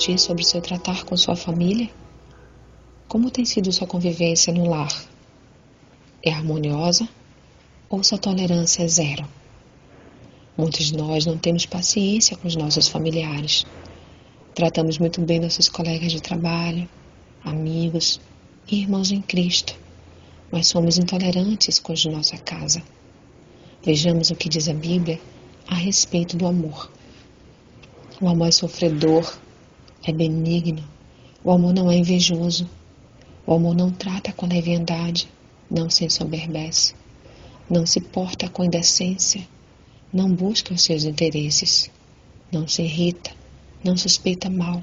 refletir sobre o seu tratar com sua família? Como tem sido sua convivência no lar? É harmoniosa ou sua tolerância é zero? Muitos de nós não temos paciência com os nossos familiares. Tratamos muito bem nossos colegas de trabalho, amigos e irmãos em Cristo, mas somos intolerantes com os de nossa casa. Vejamos o que diz a Bíblia a respeito do amor. O amor é sofredor, é benigno. O amor não é invejoso. O amor não trata com leviandade, não se ensoberbece, não se porta com indecência, não busca os seus interesses, não se irrita, não suspeita mal,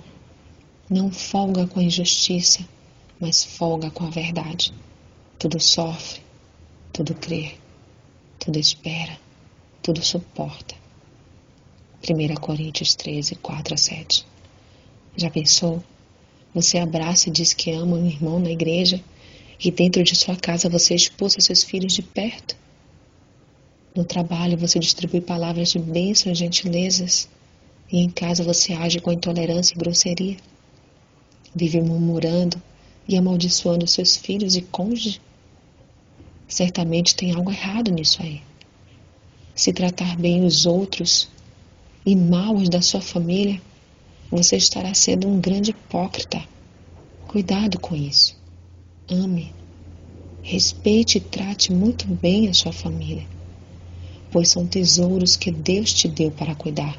não folga com a injustiça, mas folga com a verdade. Tudo sofre, tudo crê, tudo espera, tudo suporta. 1 Coríntios 13, 4 a 7. Já pensou? Você abraça e diz que ama um irmão na igreja e dentro de sua casa você expulsa seus filhos de perto? No trabalho você distribui palavras de bênção e gentilezas e em casa você age com intolerância e grosseria? Vive murmurando e amaldiçoando seus filhos e cônjuge? Certamente tem algo errado nisso aí. Se tratar bem os outros e mal os da sua família, você estará sendo um grande hipócrita. Cuidado com isso. Ame, respeite e trate muito bem a sua família, pois são tesouros que Deus te deu para cuidar.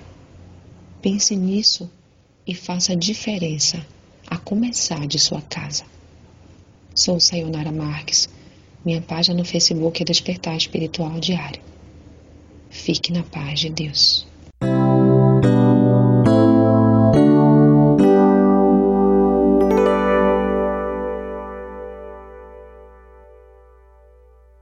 Pense nisso e faça a diferença, a começar de sua casa. Sou Sayonara Marques. Minha página no Facebook é Despertar Espiritual Diário. Fique na paz de Deus.